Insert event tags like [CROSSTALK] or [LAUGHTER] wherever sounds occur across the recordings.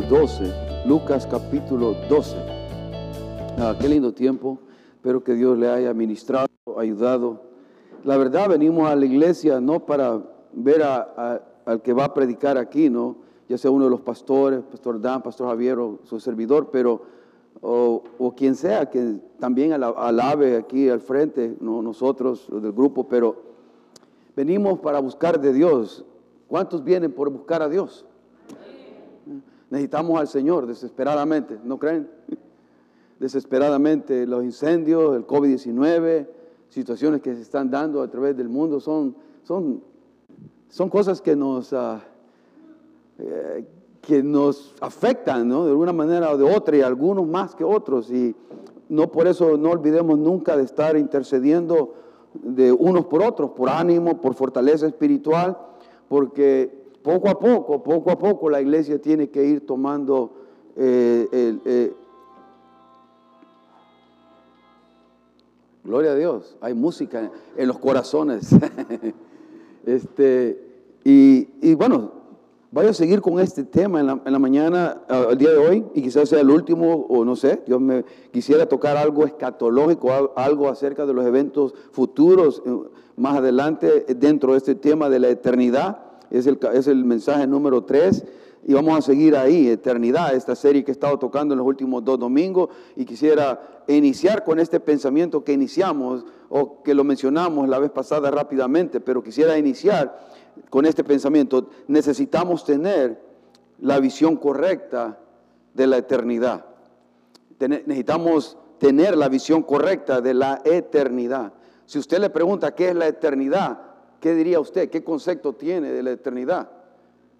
12, Lucas capítulo 12. Ah, qué lindo tiempo. Espero que Dios le haya ministrado, ayudado. La verdad, venimos a la iglesia no para ver al que va a predicar aquí, ¿no? Ya sea uno de los pastores, Pastor Dan, Pastor Javier o su servidor, pero, o, quien sea, que también alabe aquí al frente, ¿no? nosotros del grupo, pero venimos para buscar de Dios. ¿Cuántos vienen por buscar a Dios? Necesitamos al Señor desesperadamente, ¿no creen? [LAUGHS] Desesperadamente los incendios, el COVID-19, situaciones que se están dando a través del mundo son, son, son cosas que nos, ah, eh, que nos afectan ¿no? de alguna manera o de otra y algunos más que otros. Y no por eso no olvidemos nunca de estar intercediendo de unos por otros, por ánimo, por fortaleza espiritual, porque poco a poco, poco a poco la iglesia tiene que ir tomando eh, eh, gloria a Dios, hay música en los corazones. [LAUGHS] este, y, bueno, voy a seguir con este tema en la, mañana, el día de hoy, y quizás sea el último, o no sé, Dios me quisiera tocar algo escatológico, algo acerca de los eventos futuros eh, más adelante dentro de este tema de la eternidad es el, es el mensaje número 3 y vamos a seguir ahí, eternidad, esta serie que he estado tocando en los últimos dos domingos y quisiera iniciar con este pensamiento que iniciamos o que lo mencionamos la vez pasada rápidamente, pero quisiera iniciar con este pensamiento. Necesitamos tener la visión correcta de la eternidad. necesitamos tener la visión correcta de la eternidad. Si usted le pregunta qué es la eternidad, ¿Qué diría usted? ¿Qué concepto tiene de la eternidad?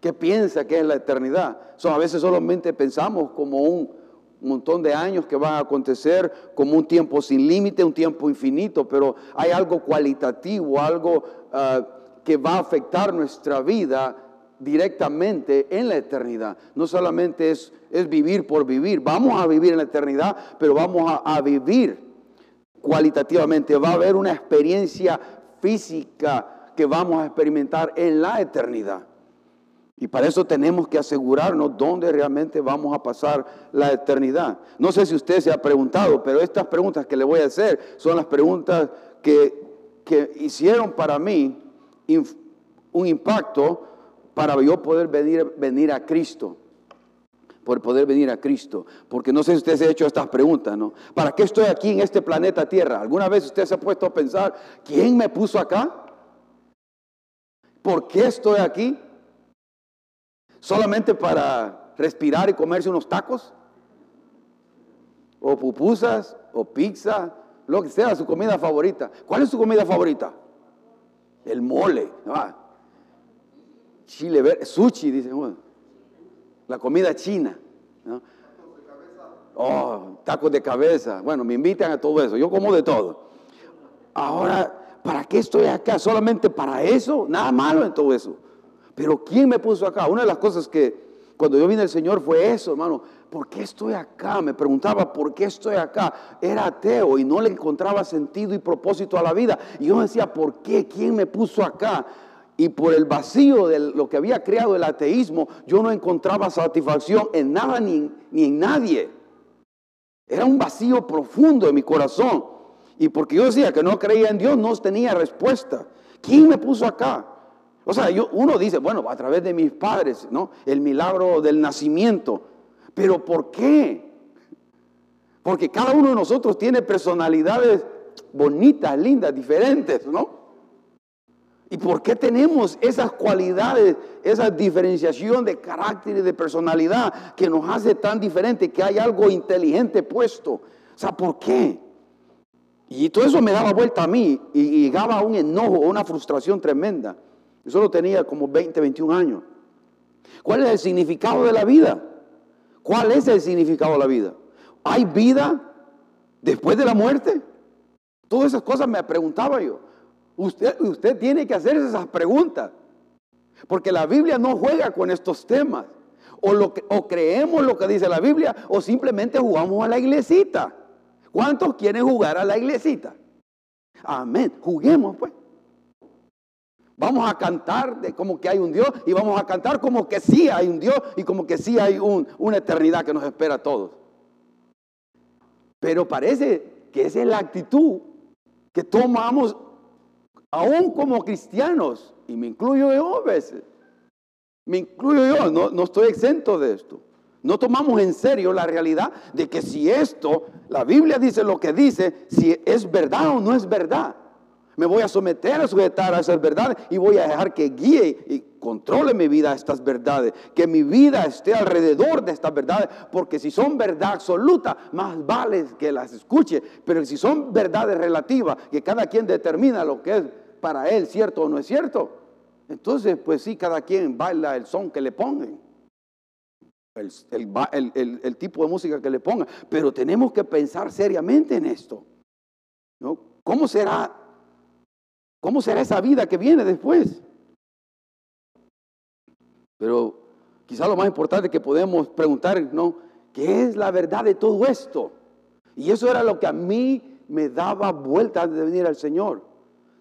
¿Qué piensa que es la eternidad? a veces solamente pensamos como un montón de años que van a acontecer, como un tiempo sin límite, un tiempo infinito, pero hay algo cualitativo, algo ah, que va a afectar nuestra vida directamente en la eternidad. No solamente es, es, vivir por vivir, vamos a vivir en la eternidad, pero vamos a vivir cualitativamente. Va a haber una experiencia física que vamos a experimentar en la eternidad. Y para eso tenemos que asegurarnos dónde realmente vamos a pasar la eternidad. No sé si usted se ha preguntado, pero estas preguntas que le voy a hacer son las preguntas que, hicieron para mí un impacto para yo poder venir, venir a Cristo. Por poder venir a Cristo. Porque no sé si usted se ha hecho estas preguntas, ¿no? ¿Para qué estoy aquí en este planeta Tierra? ¿Alguna vez usted se ha puesto a pensar, ¿quién me puso acá? ¿Por qué estoy aquí? ¿Solamente para respirar y comerse unos tacos? ¿O pupusas? ¿O pizza? Lo que sea, su comida favorita. ¿Cuál es su comida favorita? El mole. Ah. Chile verde, sushi, dicen. La comida china. Oh, tacos de cabeza. Bueno, me invitan a todo eso. Yo como de todo. Ahora, ¿para qué estoy acá? ¿Solamente para eso? Nada malo en todo eso. Pero ¿quién me puso acá? Una de las cosas que cuando yo vine al Señor fue eso, hermano. ¿Por qué estoy acá? Me preguntaba, ¿por qué estoy acá? Era ateo y no le encontraba sentido y propósito a la vida. Y yo decía, ¿por qué? ¿Quién me puso acá? Y por el vacío de lo que había creado el ateísmo, yo no encontraba satisfacción en nada ni, ni en nadie. Era un vacío profundo en mi corazón. Y porque yo decía que no creía en Dios, no tenía respuesta. ¿Quién me puso acá? O sea, yo, uno dice, bueno, a través de mis padres, ¿no? El milagro del nacimiento. Pero ¿por qué? Porque cada uno de nosotros tiene personalidades bonitas, lindas, diferentes, ¿no? ¿Y por qué tenemos esas cualidades, esa diferenciación de carácter y de personalidad que nos hace tan diferente, que hay algo inteligente puesto? O sea, ¿por qué? Y todo eso me daba vuelta a mí y llegaba a un enojo, una frustración tremenda. Yo solo tenía como 20, 21 años. ¿Cuál es el significado de la vida? ¿Cuál es el significado de la vida? ¿Hay vida después de la muerte? Todas esas cosas me preguntaba yo. Usted, usted tiene que hacer esas preguntas. Porque la Biblia no juega con estos temas. O, lo o creemos lo que dice la Biblia o simplemente jugamos a la iglesita. ¿Cuántos quieren jugar a la iglesita? Amén. Juguemos, pues. Vamos a cantar de como que hay un Dios y vamos a cantar como que sí hay un Dios y como que sí hay una eternidad que nos espera a todos. Pero parece que esa es la actitud que tomamos aún como cristianos, y me incluyo yo a veces, me incluyo yo, no, no estoy exento de esto. No tomamos en serio la realidad de que si esto, la Biblia dice lo que dice, si es verdad o no es verdad. Me voy a someter a sujetar a esas verdades y voy a dejar que guíe y controle mi vida a estas verdades. Que mi vida esté alrededor de estas verdades. Porque si son verdad absoluta, más vale que las escuche. Pero si son verdades relativas, que cada quien determina lo que es para él cierto o no es cierto, entonces pues sí, cada quien baila el son que le pongan. El, el tipo de música que le pongan. Pero tenemos que pensar seriamente en esto. ¿no? ¿Cómo será ¿Cómo será esa vida que viene después? Pero quizá lo más importante que podemos preguntar, ¿no? ¿Qué es la verdad de todo esto? Y eso era lo que a mí me daba vuelta antes de venir al Señor.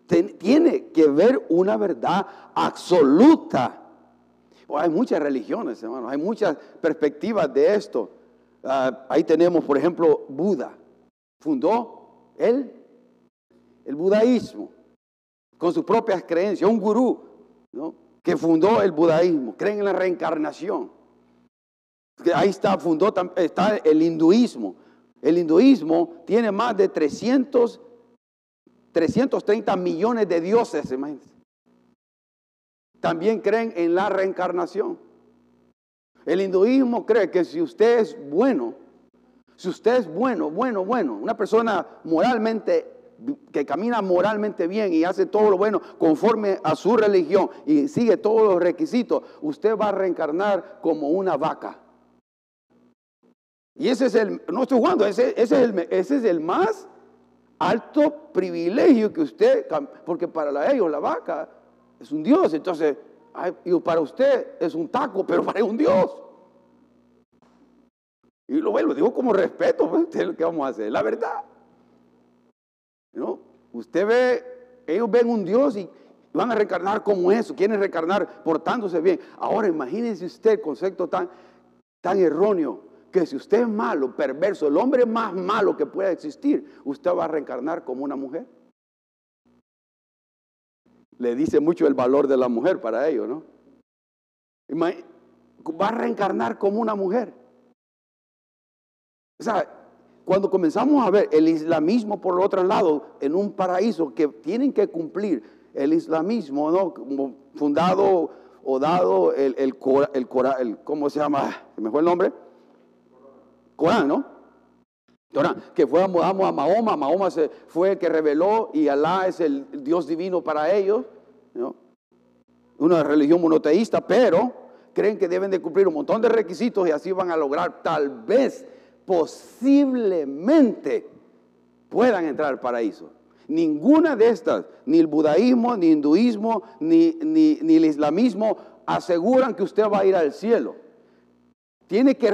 tiene que ver una verdad absoluta. Hay muchas religiones, hermano, hay muchas perspectivas de esto. Ah, ahí tenemos, por ejemplo, Buda. Fundó él el budaísmo con sus propias creencias, un gurú que fundó el budaísmo, creen en la reencarnación. Ahí está, fundó, está el hinduismo. El hinduismo tiene más de 300, 330 millones de dioses, imagínense. También creen en la reencarnación. El hinduismo cree que si usted es bueno, si usted es bueno, bueno, bueno, una persona moralmente que camina moralmente bien y hace todo lo bueno conforme a su religión y sigue todos los requisitos, usted va a reencarnar como una vaca. Y ese es el, no estoy jugando, ese, es, el, ese es el más alto privilegio que usted, porque para ellos la vaca es un Dios, entonces para usted es un taco, [LAUGHS] pero para un Dios. Y lo, lo digo como respeto, pues, [LAUGHS] lo que vamos a hacer, la verdad. ¿No? Usted ve, ellos ven un Dios y van a reencarnar como eso, quieren reencarnar portándose bien. Ahora imagínense usted el concepto tan, tan erróneo, que si usted es malo, perverso, el hombre más malo que pueda existir, usted va a reencarnar como una mujer. Le dice mucho el valor de la mujer para ellos, ¿no? Va a reencarnar como una mujer. O sea, cuando comenzamos a ver el islamismo por el otro lado en un paraíso que tienen que cumplir el islamismo, ¿no? Como fundado o dado el, el, el, ¿cómo se llama? ¿Se me fue el nombre? Corán, ¿no? Que fue a Mahoma, Mahoma se fue el que reveló y Alá es el Dios divino para ellos, ¿no? Una religión monoteísta, pero creen que deben de cumplir un montón de requisitos y así van a lograr tal vez posiblemente puedan entrar al paraíso. Ninguna de estas, ni el budaísmo, ni el hinduismo, ni, ni, el islamismo, aseguran que usted va a ir al cielo. Tiene que,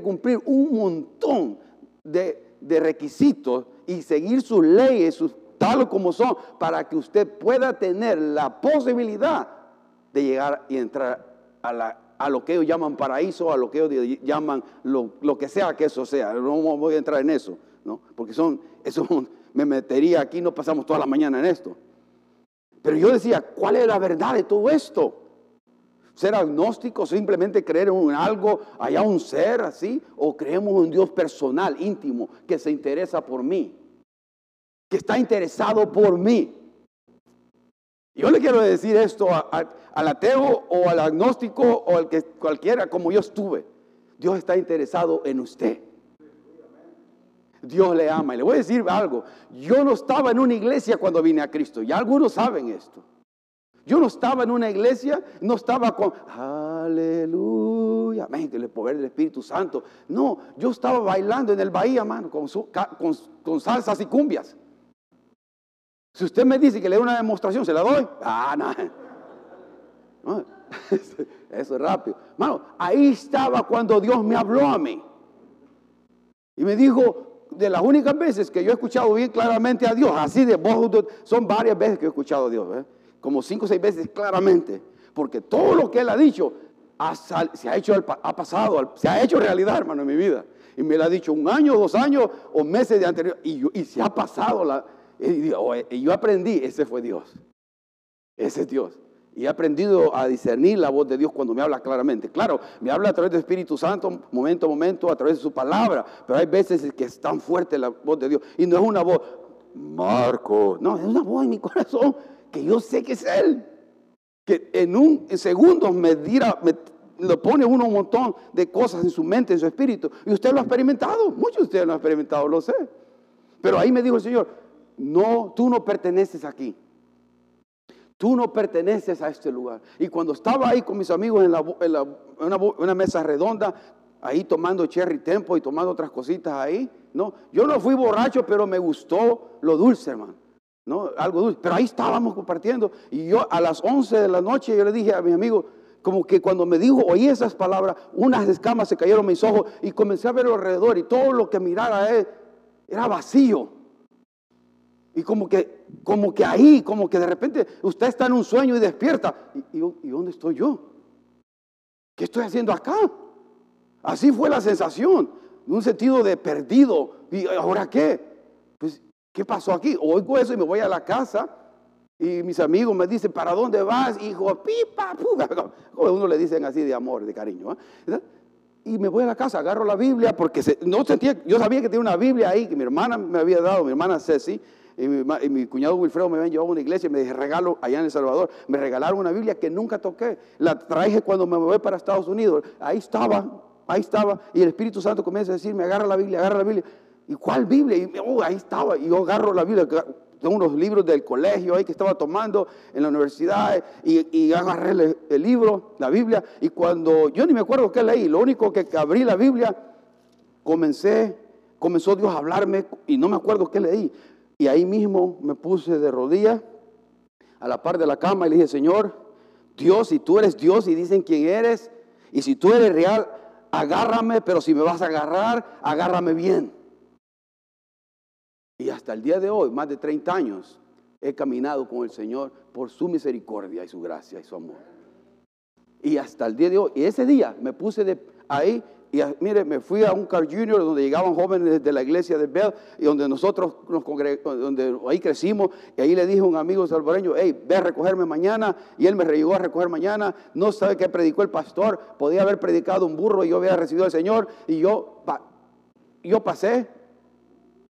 cumplir un montón de, requisitos y seguir sus leyes, sus, tal como son, para que usted pueda tener la posibilidad de llegar y entrar a lo que ellos llaman paraíso, a lo que ellos llaman lo, que sea que eso sea. No voy a entrar en eso, ¿no? Porque son, eso me metería aquí, no pasamos toda la mañana en esto. Pero yo decía, ¿cuál es la verdad de todo esto? ¿Ser agnóstico, simplemente creer en algo, allá un ser así? ¿O creemos en un Dios personal, íntimo, que se interesa por mí? Que está interesado por mí. Yo le quiero decir esto al ateo o al agnóstico o al que cualquiera como yo estuve. Dios está interesado en usted. Dios le ama. Y le voy a decir algo. Yo no estaba en una iglesia cuando vine a Cristo. Y algunos saben esto. Yo no estaba en una iglesia, no estaba con aleluya, el poder del Espíritu Santo. No, yo estaba bailando en el bahía, hermano, con, con, con salsas y cumbias. Si usted me dice que le dé una demostración, ¿se la doy? Ah, no. [LAUGHS] [LAUGHS] Eso es rápido. Mano, ahí estaba cuando Dios me habló a mí. Y me dijo, de las únicas veces que yo he escuchado bien claramente a Dios, así de voz, son varias veces que he escuchado a Dios. ¿eh? Como cinco o seis veces claramente, porque todo lo que él ha dicho se ha hecho, ha pasado, se ha hecho realidad, hermano, en mi vida. Y me lo ha dicho un año, dos años o meses de anterior, y, y se ha pasado la, y yo aprendí, ese fue Dios. Ese es Dios. Y he aprendido a discernir la voz de Dios cuando me habla claramente. Claro, me habla a través del Espíritu Santo, momento a momento, a través de su palabra. Pero hay veces que es tan fuerte la voz de Dios. Y no es una voz, Marco. No, es una voz en mi corazón que yo sé que es Él. Que en un segundo me, dirá, me lo pone uno un montón de cosas en su mente, en su espíritu. Y usted lo ha experimentado. Muchos de ustedes lo han experimentado, lo sé. Pero ahí me dijo el Señor, no, tú no perteneces aquí. Tú no perteneces a este lugar. Y cuando estaba ahí con mis amigos en, una, mesa redonda, ahí tomando cherry tempo y tomando otras cositas ahí, no, yo no fui borracho, pero me gustó lo dulce, hermano. ¿No? Algo dulce. Pero ahí estábamos compartiendo. Y yo a las 11 de la noche yo le dije a mi amigo, como que cuando me dijo, oí esas palabras, unas escamas se cayeron mis ojos y comencé a ver alrededor y todo lo que mirara él era vacío. Y como que, como que ahí, como que de repente usted está en un sueño y despierta. ¿Y, dónde estoy yo? ¿Qué estoy haciendo acá? Así fue la sensación, un sentido de perdido. ¿Y ahora qué? ¿Qué pasó aquí? Oigo eso y me voy a la casa y mis amigos me dicen, ¿para dónde vas, hijo? Pipa. [LAUGHS] Como uno le dicen así de amor, de cariño. ¿eh? Y me voy a la casa, agarro la Biblia, porque no sentía, yo sabía que tenía una Biblia ahí, que mi hermana me había dado, mi hermana Ceci, y mi, cuñado Wilfredo me habían llevado a una iglesia y me dije, regalo allá en El Salvador. Me regalaron una Biblia que nunca toqué. La traje cuando me voy para Estados Unidos. Ahí estaba, ahí estaba. Y el Espíritu Santo comienza a decirme, agarra la Biblia, agarra la Biblia. ¿Y cuál Biblia? Y oh, ahí estaba. Y yo agarro la Biblia. Tengo unos libros del colegio ahí que estaba tomando en la universidad y, agarré el, el, libro, la Biblia. Y cuando yo ni me acuerdo qué leí, lo único que abrí la Biblia, comencé, comenzó Dios a hablarme y no me acuerdo qué leí. Y ahí mismo me puse de rodillas a la par de la cama y le dije, Señor, Dios, si tú eres Dios y dicen quién eres, y si tú eres real, agárrame, pero si me vas a agarrar, agárrame bien. Y hasta el día de hoy, más de 30 años, he caminado con el Señor por su misericordia y su gracia y su amor. Y hasta el día de hoy, y ese día me puse de ahí y mire, me fui a un car junior donde llegaban jóvenes de la iglesia de Bell y donde nosotros nos donde ahí crecimos. Y ahí le dije a un amigo salvadoreño, hey, ve a recogerme mañana. Y él me llegó a recoger mañana. No sabe qué predicó el pastor. Podía haber predicado un burro y yo había recibido al Señor. Y yo, yo pasé,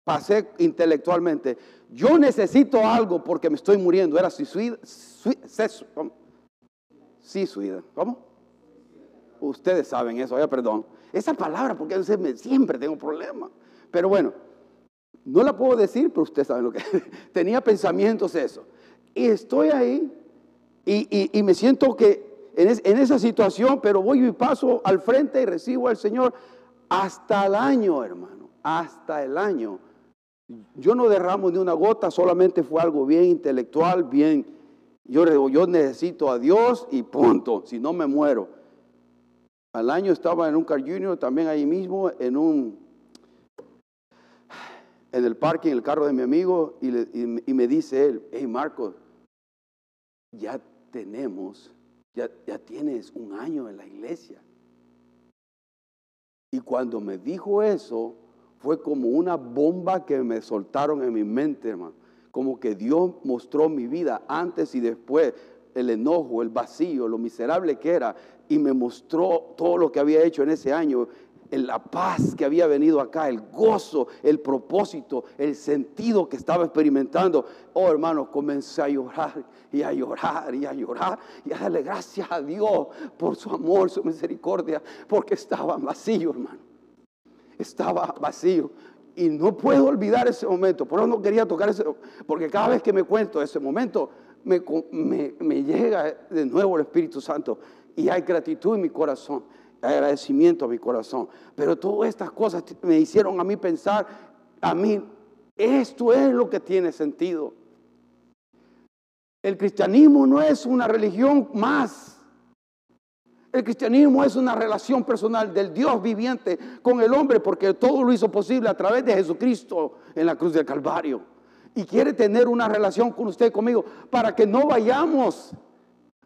pasé intelectualmente. Yo necesito algo porque me estoy muriendo. Era suicida. Sí, suicida. ¿Cómo? Ustedes saben eso, ya perdón. Esa palabra, porque siempre tengo problemas. Pero bueno, no la puedo decir, pero ustedes saben lo que [LAUGHS] Tenía pensamientos eso. Y estoy ahí y, me siento que en, en, esa situación, pero voy y paso al frente y recibo al Señor hasta el año, hermano. Hasta el año. Yo no derramo ni una gota, solamente fue algo bien intelectual, bien. Yo, yo necesito a Dios y punto, si no me muero. Al año estaba en un car junior, también ahí mismo, en un, en el parque, en el carro de mi amigo, y, me dice él, hey Marco, ya tenemos, ya, ya tienes un año en la iglesia. Y cuando me dijo eso, fue como una bomba que me soltaron en mi mente, hermano. Como que Dios mostró mi vida antes y después, el enojo, el vacío, lo miserable que era, y me mostró todo lo que había hecho en ese año, la paz que había venido acá, el gozo, el propósito, el sentido que estaba experimentando. Oh hermano, comencé a llorar y a llorar y a llorar y a darle gracias a Dios por su amor, su misericordia, porque estaba vacío, hermano. Estaba vacío. Y no puedo olvidar ese momento. Por eso no quería tocar ese, porque cada vez que me cuento ese momento, me, me, me llega de nuevo el Espíritu Santo y hay gratitud en mi corazón, hay agradecimiento en mi corazón. Pero todas estas cosas me hicieron a mí pensar, a mí, esto es lo que tiene sentido. El cristianismo no es una religión más. El cristianismo es una relación personal del Dios viviente con el hombre porque todo lo hizo posible a través de Jesucristo en la cruz del Calvario. y quiere tener una relación con usted conmigo para que no vayamos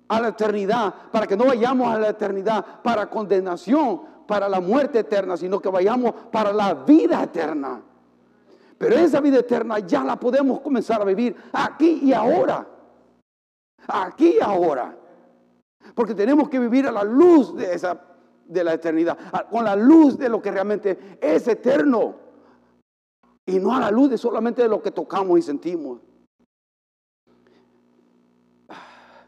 a la eternidad, para que no vayamos a la eternidad para condenación, para la muerte eterna, sino que vayamos para la vida eterna. Pero esa vida eterna ya la podemos comenzar a vivir aquí y ahora. Aquí y ahora. Porque tenemos que vivir a la luz de esa de la eternidad, con la luz de lo que realmente es eterno. Y no a la luz de solamente de lo que tocamos y sentimos.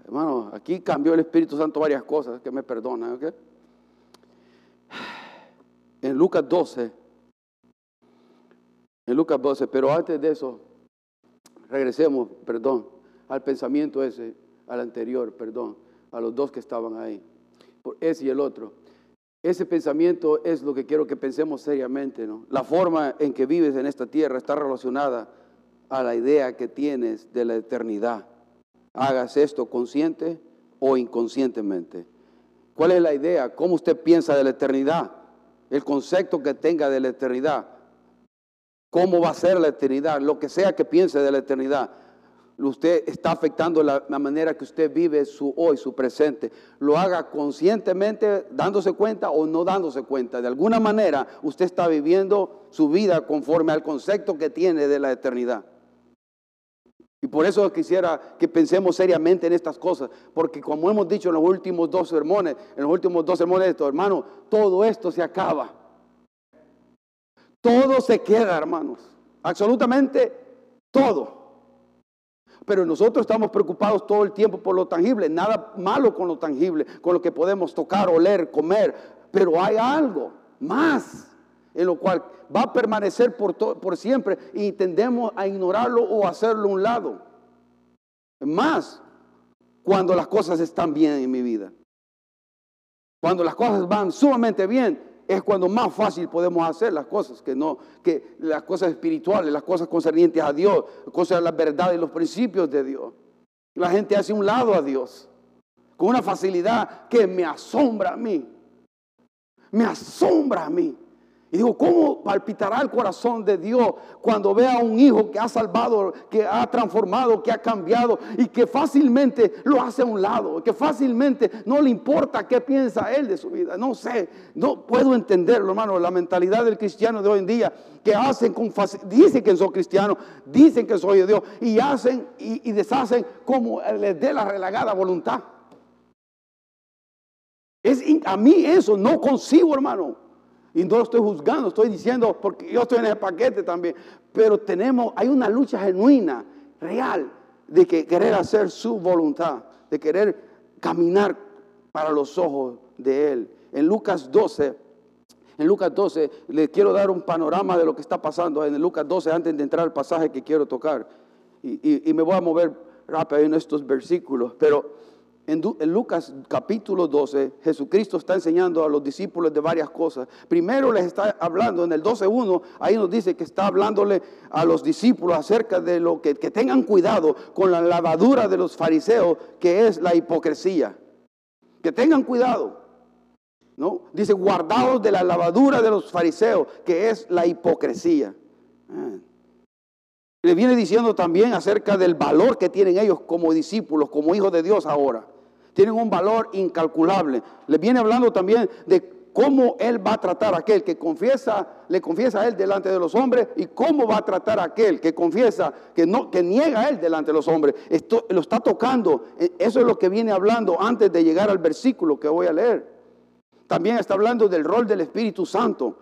Hermano, aquí cambió el Espíritu Santo varias cosas, que me perdonan, En Lucas 12, en Lucas 12, pero antes de eso, regresemos, perdón, al pensamiento ese, al anterior, perdón, a los dos que estaban ahí, por ese y el otro. Ese pensamiento es lo que quiero que pensemos seriamente, ¿no? La forma en que vives en esta tierra está relacionada a la idea que tienes de la eternidad hagas esto consciente o inconscientemente. ¿Cuál es la idea? ¿Cómo usted piensa de la eternidad? El concepto que tenga de la eternidad. ¿Cómo va a ser la eternidad? Lo que sea que piense de la eternidad. Usted está afectando la, manera que usted vive su hoy, su presente. Lo haga conscientemente, dándose cuenta o no dándose cuenta. De alguna manera usted está viviendo su vida conforme al concepto que tiene de la eternidad. Y por eso quisiera que pensemos seriamente en estas cosas, porque como hemos dicho en los últimos dos sermones, en los últimos dos sermones esto, hermano, todo esto se acaba. Todo se queda, hermanos. Absolutamente todo. Pero nosotros estamos preocupados todo el tiempo por lo tangible. Nada malo con lo tangible, con lo que podemos tocar, oler, comer. Pero hay algo más en lo cual va a permanecer por, por siempre y tendemos a ignorarlo o hacerlo a un lado. Más cuando las cosas están bien en mi vida. Cuando las cosas van sumamente bien, es cuando más fácil podemos hacer las cosas, que no, que las cosas espirituales, las cosas concernientes a Dios, cosas de la verdad y los principios de Dios. La gente hace un lado a Dios con una facilidad que me asombra a mí. Me asombra a mí. Y digo, ¿cómo palpitará el corazón de Dios cuando ve a un hijo que ha salvado, que ha transformado, que ha cambiado y que fácilmente lo hace a un lado, que fácilmente no le importa qué piensa él de su vida? No sé, no puedo entenderlo, hermano, la mentalidad del cristiano de hoy en día, que hacen con dicen que son cristianos, dicen que soy de Dios y hacen y deshacen como les dé la relagada voluntad. Es, a mí eso no consigo, hermano. Y no lo estoy juzgando, estoy diciendo, porque yo estoy en el paquete también. Pero tenemos, hay una lucha genuina, real, de que querer hacer su voluntad, de querer caminar para los ojos de Él. En Lucas 12, en Lucas 12, les quiero dar un panorama de lo que está pasando en Lucas 12 antes de entrar al pasaje que quiero tocar. Y, y me voy a mover rápido en estos versículos, pero en, Lucas capítulo 12, Jesucristo está enseñando a los discípulos de varias cosas. Primero les está hablando, en el 12.1, ahí nos dice que está hablándole a los discípulos acerca de lo que, que tengan cuidado con la lavadura de los fariseos, que es la hipocresía. Que tengan cuidado. ¿no? Dice, guardados de la lavadura de los fariseos, que es la hipocresía. Ah. Le viene diciendo también acerca del valor que tienen ellos como discípulos, como hijos de Dios ahora tienen un valor incalculable. Le viene hablando también de cómo Él va a tratar a aquel que confiesa, le confiesa a Él delante de los hombres y cómo va a tratar a aquel que confiesa, que, no, que niega a Él delante de los hombres. Esto lo está tocando. E, eso es lo que viene hablando antes de llegar al versículo que voy a leer. También está hablando del rol del Espíritu Santo.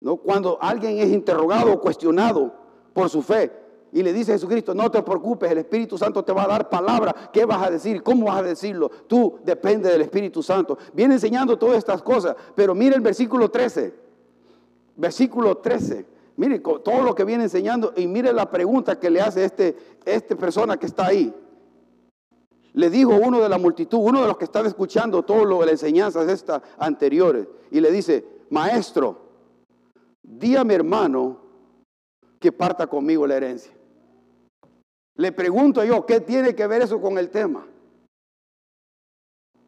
¿no? Cuando alguien es interrogado o cuestionado por su fe, y le dice Jesucristo, no te preocupes, el Espíritu Santo te va a dar palabra. ¿Qué vas a decir? ¿Cómo vas a decirlo? Tú depende del Espíritu Santo. Viene enseñando todas estas cosas, pero mire el versículo 13. Versículo 13. Mire todo lo que viene enseñando y mire la pregunta que le hace este, esta persona que está ahí. Le dijo uno de la multitud, uno de los que están escuchando todo lo de las enseñanzas estas anteriores, y le dice, maestro, di a mi hermano que parta conmigo la herencia. Le pregunto yo, ¿qué tiene que ver eso con el tema?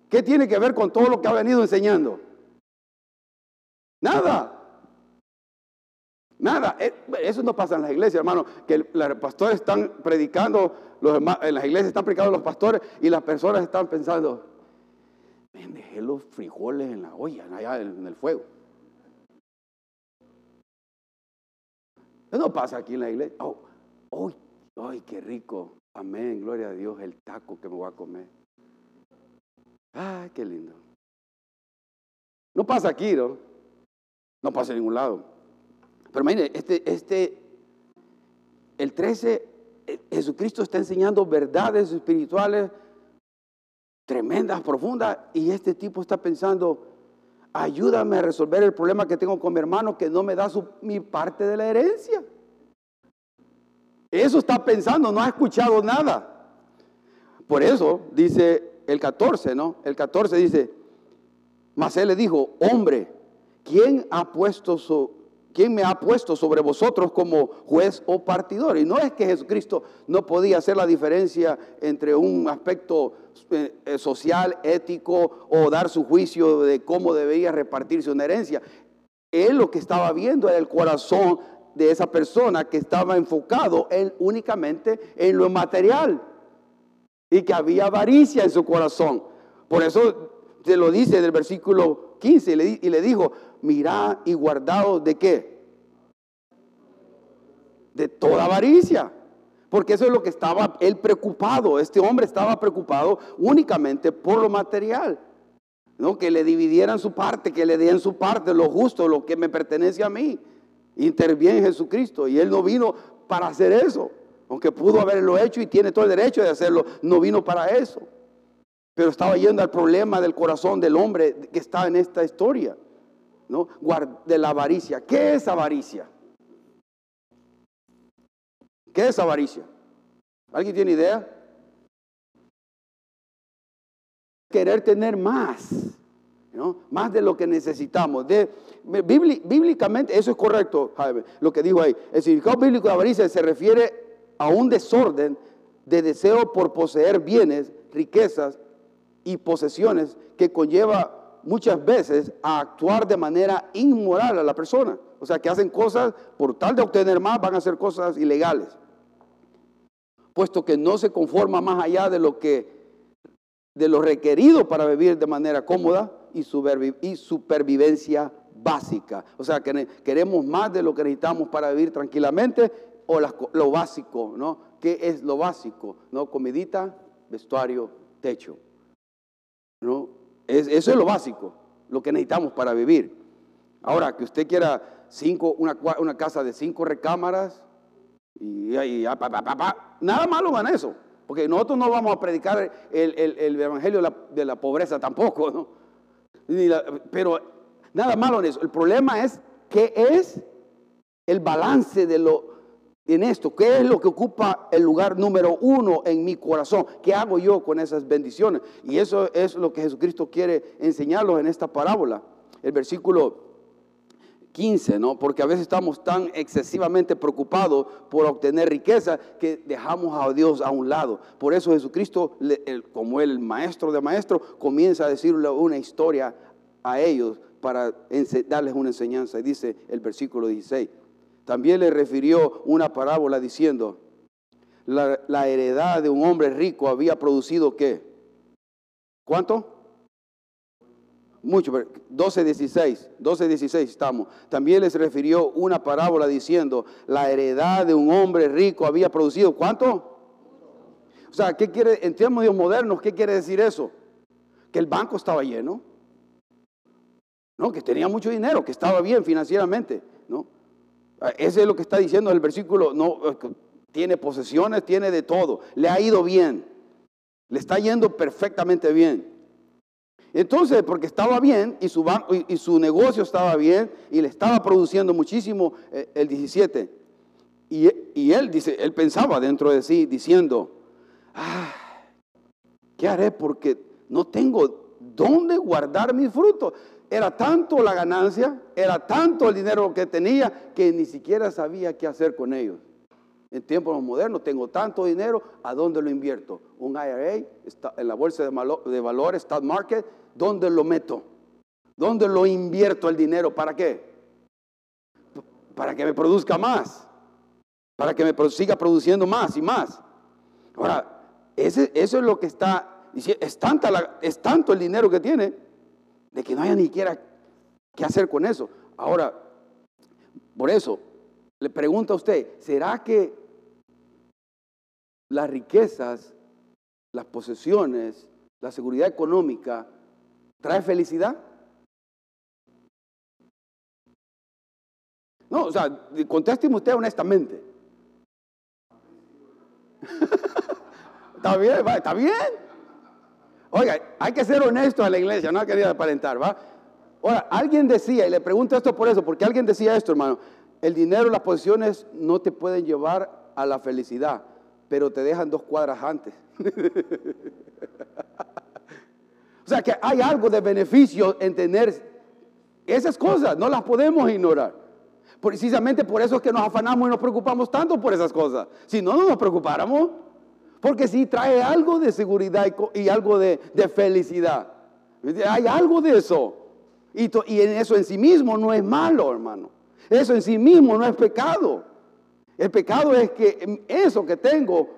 ¿Qué tiene que ver con todo lo que ha venido enseñando? Nada. Nada, eh, eso no pasa en las iglesias, hermano, que los pastores están predicando, en las iglesias están predicando los pastores y las personas están pensando, dejé los frijoles en la olla, allá en el fuego. Eso no pasa aquí en la iglesia. Oh, ¡Ay, qué rico! Amén, gloria a Dios, el taco que me voy a comer. ¡Ay, qué lindo! No pasa aquí, ¿no? No pasa en ningún lado. Pero mire, este, este, el 13, eh, Jesucristo está enseñando verdades espirituales tremendas, profundas, y este tipo está pensando, ayúdame a resolver el problema que tengo con mi hermano que no me da mi parte de la herencia. Eso está pensando, no ha escuchado nada. Por eso dice el 14, ¿no? El 14 dice, mas él le dijo, hombre, ¿quién ha puesto su, quién me ha puesto sobre vosotros como juez o partidor? Y no es que Jesucristo no podía hacer la diferencia entre un aspecto eh, eh, social, ético o dar su juicio de cómo debía repartirse una herencia. Él lo que estaba viendo era el corazón de esa persona que estaba enfocado en, únicamente en lo material y que había avaricia en su corazón. Por eso se lo dice en el versículo 15 y le, y le dijo, mirá y guardado de qué? De toda avaricia. Porque eso es lo que estaba él preocupado. Este hombre estaba preocupado únicamente por lo material. ¿no? Que le dividieran su parte, que le dieran su parte, lo justo, lo que me pertenece a mí interviene Jesucristo y Él no vino para hacer eso, aunque pudo haberlo hecho y tiene todo el derecho de hacerlo, no vino para eso. Pero estaba yendo al problema del corazón del hombre que está en esta historia, ¿no? De la avaricia. ¿Qué es avaricia? ¿Qué es avaricia? ¿Alguien tiene idea? Querer tener más. Más de lo que necesitamos. Bíblicamente, eso es correcto, Jaime, lo que dijo ahí. El significado bíblico de avaricia se refiere a un desorden de deseo por poseer bienes, riquezas y posesiones que conlleva muchas veces a actuar de manera inmoral a la persona. O sea, que hacen cosas, por tal de obtener más, van a hacer cosas ilegales. Puesto que no se conforma más allá de lo que de lo requerido para vivir de manera cómoda y, supervivencia básica. O sea, que queremos más de lo que necesitamos para vivir tranquilamente o lo básico, ¿no? ¿Qué es lo básico? ¿No? Comidita, vestuario, techo. ¿No? eso es lo básico, lo que necesitamos para vivir. Ahora, que usted quiera cinco, una, casa de cinco recámaras y, y nada malo en eso. Porque nosotros no vamos a predicar el, evangelio de la, pobreza tampoco, ¿no? Pero nada malo en eso. El problema es qué es el balance de lo en esto, qué es lo que ocupa el lugar número uno en mi corazón, qué hago yo con esas bendiciones. Y eso es lo que Jesucristo quiere enseñarnos en esta parábola. El versículo 15, ¿no? Porque a veces estamos tan excesivamente preocupados por obtener riqueza que dejamos a Dios a un lado. Por eso Jesucristo, como el maestro de maestros, comienza a decirle una historia a ellos para darles una enseñanza. Y dice el versículo 16. También le refirió una parábola diciendo, la, la heredad de un hombre rico había producido qué? ¿Cuánto? Mucho, 12, 16, 12, 16 estamos. También les refirió una parábola diciendo, la heredad de un hombre rico había producido, ¿cuánto? O sea, ¿qué quiere, en términos modernos, qué quiere decir eso? Que el banco estaba lleno, ¿no? Que tenía mucho dinero, que estaba bien financieramente, ¿no? Ese es lo que está diciendo el versículo, no, tiene posesiones, tiene de todo, le ha ido bien, le está yendo perfectamente bien. Entonces, porque estaba bien y su, y su negocio estaba bien y le estaba produciendo muchísimo eh, el 17. Y, él dice, él pensaba dentro de sí diciendo, ah, ¿qué haré? Porque no tengo dónde guardar mis frutos. Era tanto la ganancia, era tanto el dinero que tenía que ni siquiera sabía qué hacer con ellos. En tiempos modernos tengo tanto dinero, ¿a dónde lo invierto? Un IRA, está en la bolsa de valores, stock market, ¿Dónde lo meto? ¿Dónde lo invierto el dinero? ¿Para qué? para que me produzca más, para que me siga produciendo más y más. Ahora, eso es lo que está, es, tanta es tanto el dinero que tiene, de que no haya ni siquiera qué hacer con eso. Ahora, por eso, le pregunto a usted, ¿será que las riquezas, las posesiones, la seguridad económica trae felicidad? No, o sea, contésteme usted honestamente. [LAUGHS] está bien, va, está bien. Oiga, hay que ser honesto a la iglesia, no quería aparentar, ¿va? Ahora, alguien decía, y le pregunto esto por eso, porque alguien decía esto, hermano, el dinero, las posiciones no te pueden llevar a la felicidad, pero te dejan dos cuadras antes. [LAUGHS] o sea que hay algo de beneficio en tener esas cosas, no las podemos ignorar. Precisamente por eso es que nos afanamos y nos preocupamos tanto por esas cosas. Si no, no nos preocupáramos. Porque si trae algo de seguridad y, algo de, felicidad. Hay algo de eso. Y, y en eso en sí mismo no es malo, hermano. Eso en sí mismo no es pecado. El pecado es que eso que tengo,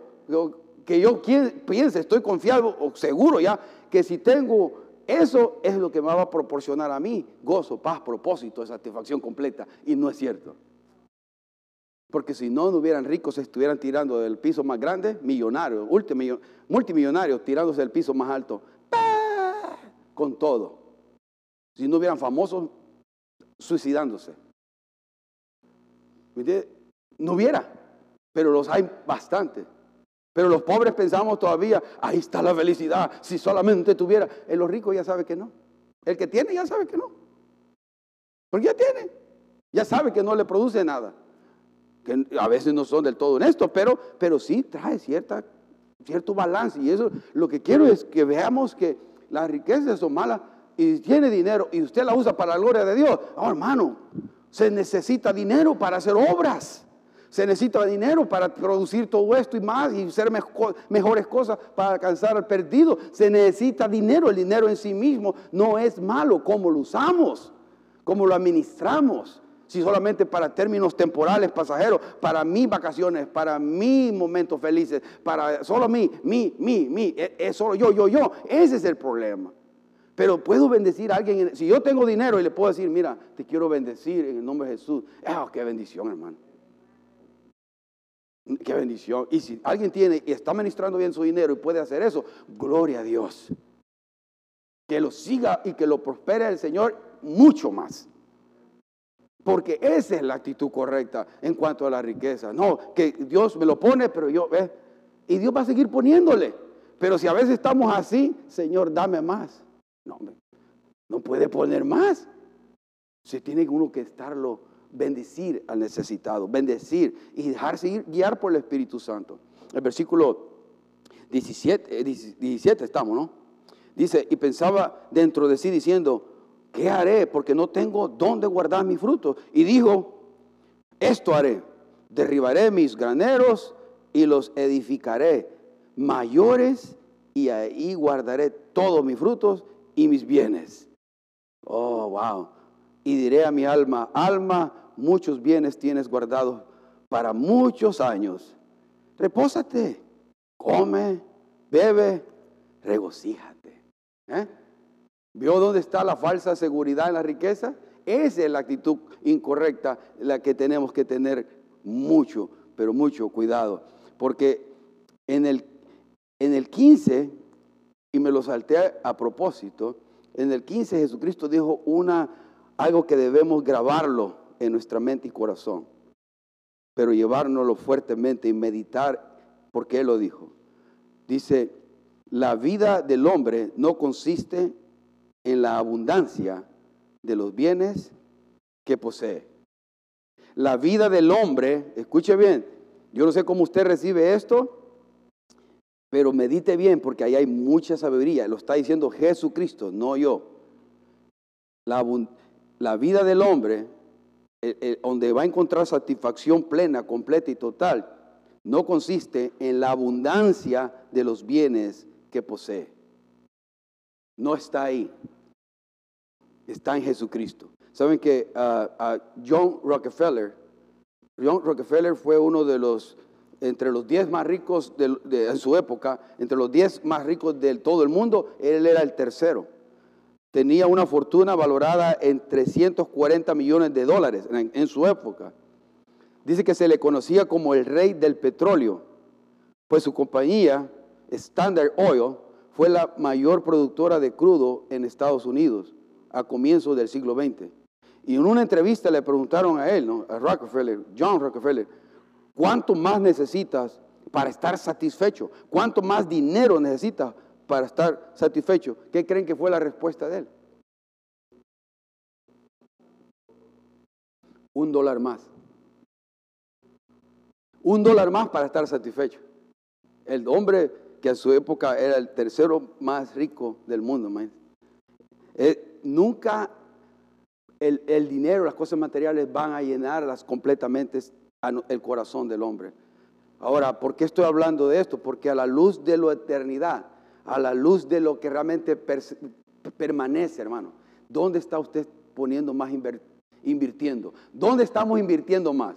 que yo piense, estoy confiado o seguro ya, que si tengo eso es lo que me va a proporcionar a mí gozo, paz, propósito, satisfacción completa. Y no es cierto. Porque si no, no hubieran ricos, se estuvieran tirando del piso más grande, millonarios, multimillonarios, tirándose del piso más alto, con todo. Si no hubieran famosos, suicidándose. No hubiera, pero los hay bastante. Pero los pobres pensamos todavía, ahí está la felicidad, si solamente tuviera. El los ricos ya sabe que no. El que tiene ya sabe que no. Porque ya tiene. Ya sabe que no le produce nada. Que a veces no son del todo honestos, pero, pero sí trae cierta, cierto balance. Y eso lo que quiero es que veamos que las riquezas son malas y tiene dinero y usted la usa para la gloria de Dios. Oh, hermano, se necesita dinero para hacer obras. Se necesita dinero para producir todo esto y más y hacer mejores cosas para alcanzar al perdido. Se necesita dinero. El dinero en sí mismo no es malo. como lo usamos? como lo administramos? Si solamente para términos temporales, pasajeros, para mis vacaciones, para mis momentos felices, para solo mí, mí, mí, mí, es, es solo yo, yo, yo. Ese es el problema. Pero puedo bendecir a alguien. Si yo tengo dinero y le puedo decir, mira, te quiero bendecir en el nombre de Jesús. Ah, qué bendición, hermano. Qué bendición. Y si alguien tiene y está administrando bien su dinero y puede hacer eso, gloria a Dios. Que lo siga y que lo prospere el Señor mucho más. Porque esa es la actitud correcta en cuanto a la riqueza. No, que Dios me lo pone, pero yo, eh, y Dios va a seguir poniéndole. Pero si a veces estamos así, Señor, dame más. No, no puede poner más. Se tiene uno que estarlo bendecir al necesitado, bendecir y dejarse ir, guiar por el Espíritu Santo. El versículo 17, 17 eh, estamos, ¿no? Dice, y pensaba dentro de sí diciendo, ¿qué haré? Porque no tengo dónde guardar mi fruto. Y dijo, esto haré, derribaré mis graneros y los edificaré mayores y ahí guardaré todos mis frutos y mis bienes. Oh, wow y diré a mi alma, alma, muchos bienes tienes guardados para muchos años. Repósate, come, bebe, regocíjate. ¿Eh? ¿Vio dónde está la falsa seguridad en la riqueza? Esa es la actitud incorrecta, la que tenemos que tener mucho, pero mucho cuidado. Porque en el, en el 15, y me lo salté a propósito, en el 15 Jesucristo dijo una algo que debemos grabarlo en nuestra mente y corazón, pero llevárnoslo fuertemente y meditar porque Él lo dijo. Dice, la vida del hombre no consiste en la abundancia de los bienes que posee. La vida del hombre, escuche bien, yo no sé cómo usted recibe esto, pero medite bien porque ahí hay mucha sabiduría. Lo está diciendo Jesucristo, no yo. La, la vida del hombre, donde va a encontrar satisfacción plena, completa y total, no consiste en la abundancia de los bienes que posee. No está ahí. Está en Jesucristo. Saben que ah, John Rockefeller, John Rockefeller fue uno de los, entre los 10 más ricos de, en su época, entre los 10 más ricos de todo el mundo, él era el tercero. Tenía una fortuna valorada en 340 millones de dólares en, su época. Dice que se le conocía como el rey del petróleo, pues su compañía, Standard Oil, fue la mayor productora de crudo en Estados Unidos a comienzos del siglo XX. Y en una entrevista le preguntaron a él, a Rockefeller, John Rockefeller, ¿cuánto más necesitas para estar satisfecho? ¿Cuánto más dinero necesitas para estar satisfecho? ¿Qué creen que fue la respuesta de él? Un dólar más. Un dólar más para estar satisfecho. El hombre que a su época era el tercero más rico del mundo, eh, nunca el, dinero, las cosas materiales van a llenarlas completamente el corazón del hombre. Ahora, ¿por qué estoy hablando de esto? Porque a la luz de la eternidad, a la luz de lo que realmente permanece, hermano, ¿dónde está usted poniendo más invirtiendo? ¿Dónde estamos invirtiendo más?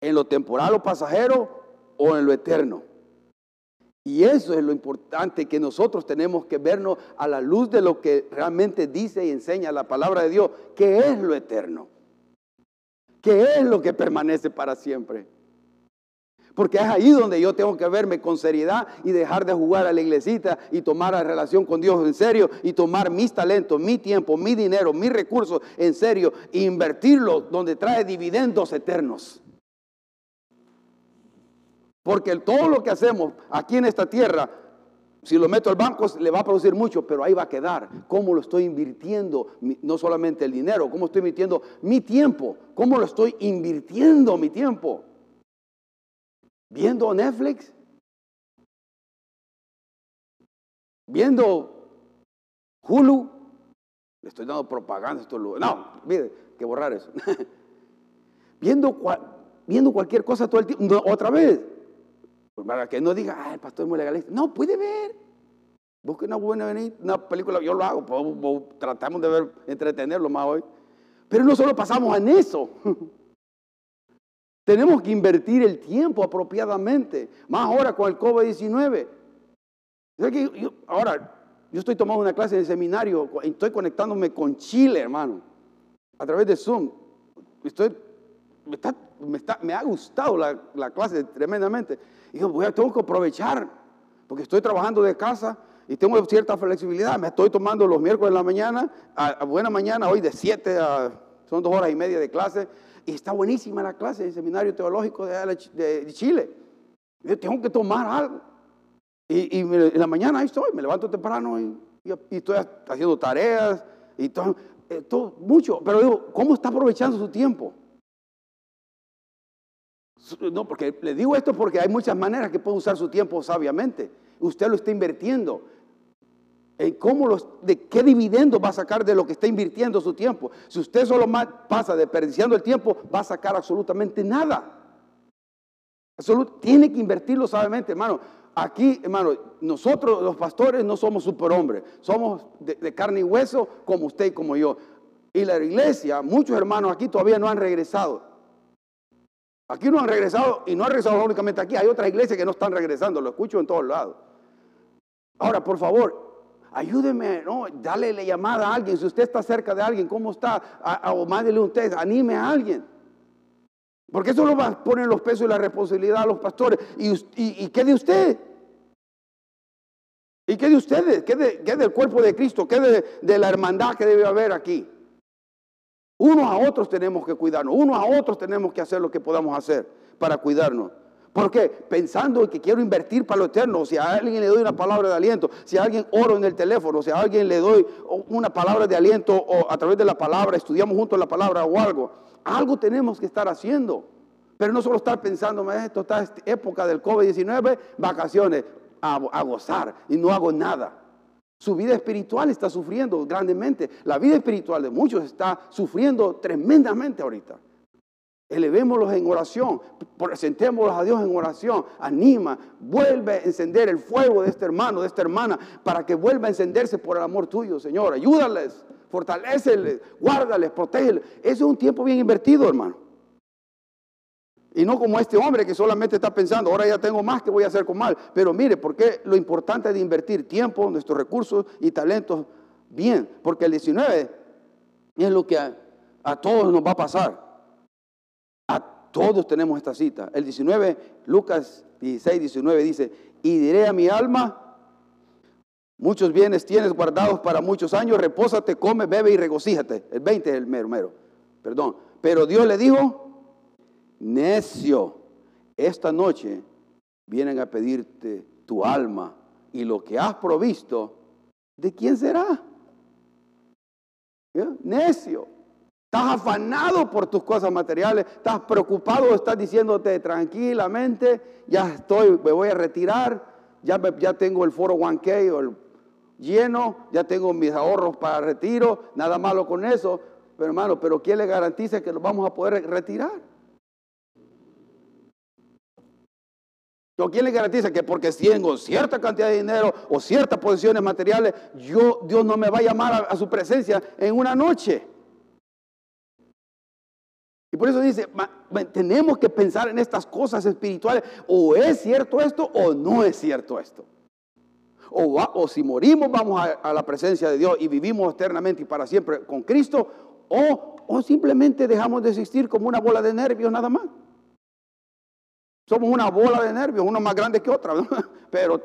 ¿En lo temporal o pasajero o en lo eterno? Y eso es lo importante, que nosotros tenemos que vernos a la luz de lo que realmente dice y enseña la palabra de Dios, que es lo eterno, que es lo que permanece para siempre. Porque es ahí donde yo tengo que verme con seriedad y dejar de jugar a la iglesita y tomar la relación con Dios en serio y tomar mis talentos, mi tiempo, mi dinero, mis recursos en serio e invertirlo donde trae dividendos eternos. Porque todo lo que hacemos aquí en esta tierra, si lo meto al banco, le va a producir mucho, pero ahí va a quedar. ¿Cómo lo estoy invirtiendo? No solamente el dinero, ¿cómo estoy invirtiendo mi tiempo? ¿Cómo lo estoy invirtiendo mi tiempo? ¿Viendo Netflix? ¿Viendo Hulu? Le estoy dando propaganda a estos lugares. No, mire, que borrar eso. [LAUGHS] viendo, viendo cualquier cosa todo el tiempo. otra vez. Para que no diga, ah, el pastor es muy legalista. No, puede ver. Busque una buena una película, yo lo hago, tratamos de ver, entretenerlo más hoy. Pero no solo pasamos en eso. [LAUGHS] Tenemos que invertir el tiempo apropiadamente, más ahora con el COVID-19. Ahora, yo estoy tomando una clase en el seminario, estoy conectándome con Chile, hermano, a través de Zoom. Estoy, me, ha gustado la, la clase tremendamente. Y voy tengo que aprovechar, porque estoy trabajando de casa y tengo cierta flexibilidad. Me estoy tomando los miércoles en la mañana, a, buena mañana, hoy de 7 a, son dos horas y media de clase. Y está buenísima la clase del Seminario Teológico de, Chile. Yo tengo que tomar algo. Y, en la mañana ahí estoy, me levanto temprano y, estoy haciendo tareas y eh, todo, mucho. Pero digo, ¿cómo está aprovechando su tiempo? No, porque le digo esto porque hay muchas maneras que puede usar su tiempo sabiamente. Usted lo está invirtiendo. ¿En cómo los, ¿De qué dividendo va a sacar de lo que está invirtiendo su tiempo? Si usted solo pasa desperdiciando el tiempo, va a sacar absolutamente nada. tiene que invertirlo sabiamente, hermano. Aquí, hermano, nosotros los pastores no somos superhombres, somos de carne y hueso como usted y como yo. Y la iglesia, muchos hermanos aquí todavía no han regresado. Aquí no han regresado y no han regresado únicamente aquí. Hay otras iglesias que no están regresando, lo escucho en todos lados. Ahora, por favor, ayúdeme, ¿no? Dale la llamada a alguien. Si usted está cerca de alguien, ¿cómo está? o mándele usted, anime a alguien. Porque eso lo va a poner los pesos y la responsabilidad a los pastores. ¿Y, qué de usted? ¿Y qué de ustedes? ¿Qué, de, del cuerpo de Cristo? ¿Qué de, de la hermandad que debe haber aquí? Unos a otros tenemos que cuidarnos, unos a otros tenemos que hacer lo que podamos hacer para cuidarnos. ¿Por qué? Pensando que quiero invertir para lo eterno, si a alguien le doy una palabra de aliento, si a alguien oro en el teléfono, si a alguien le doy una palabra de aliento o a través de la palabra, estudiamos juntos la palabra o algo, algo tenemos que estar haciendo. Pero no solo estar pensando, esto está época del COVID-19, vacaciones, a gozar y no hago nada. Su vida espiritual está sufriendo grandemente. La vida espiritual de muchos está sufriendo tremendamente ahorita. Elevémoslos en oración, presentémoslos a Dios en oración. Anima, vuelve a encender el fuego de este hermano, de esta hermana, para que vuelva a encenderse por el amor tuyo, Señor. Ayúdales, fortaleceles, guárdales, protégeles. Ese es un tiempo bien invertido, hermano. Y no como este hombre que solamente está pensando, ahora ya tengo más que voy a hacer con mal. Pero mire, porque lo importante de invertir tiempo, nuestros recursos y talentos bien. Porque el 19 es lo que a todos nos va a pasar. Todos tenemos esta cita. El 19, Lucas 16, 19 dice, y diré a mi alma, muchos bienes tienes guardados para muchos años, repósate, come, bebe y regocíjate. El 20 es el mero, mero, perdón. Pero Dios le dijo, necio, esta noche vienen a pedirte tu alma y lo que has provisto, ¿de quién será? Necio. Estás afanado por tus cosas materiales, estás preocupado, estás diciéndote tranquilamente, ya estoy, me voy a retirar, ya, ya tengo el foro 1K lleno, ya tengo mis ahorros para retiro, nada malo con eso, pero hermano, pero ¿quién le garantiza que lo vamos a poder retirar? ¿O quién le garantiza que porque tengo cierta cantidad de dinero o ciertas posiciones materiales, yo, Dios no me va a llamar a su presencia en una noche? Por eso dice, tenemos que pensar en estas cosas espirituales. O es cierto esto o no es cierto esto. O, si morimos vamos a, la presencia de Dios y vivimos eternamente y para siempre con Cristo. O, o simplemente dejamos de existir como una bola de nervios nada más. Somos una bola de nervios, una más grande que otra. [LAUGHS] Pero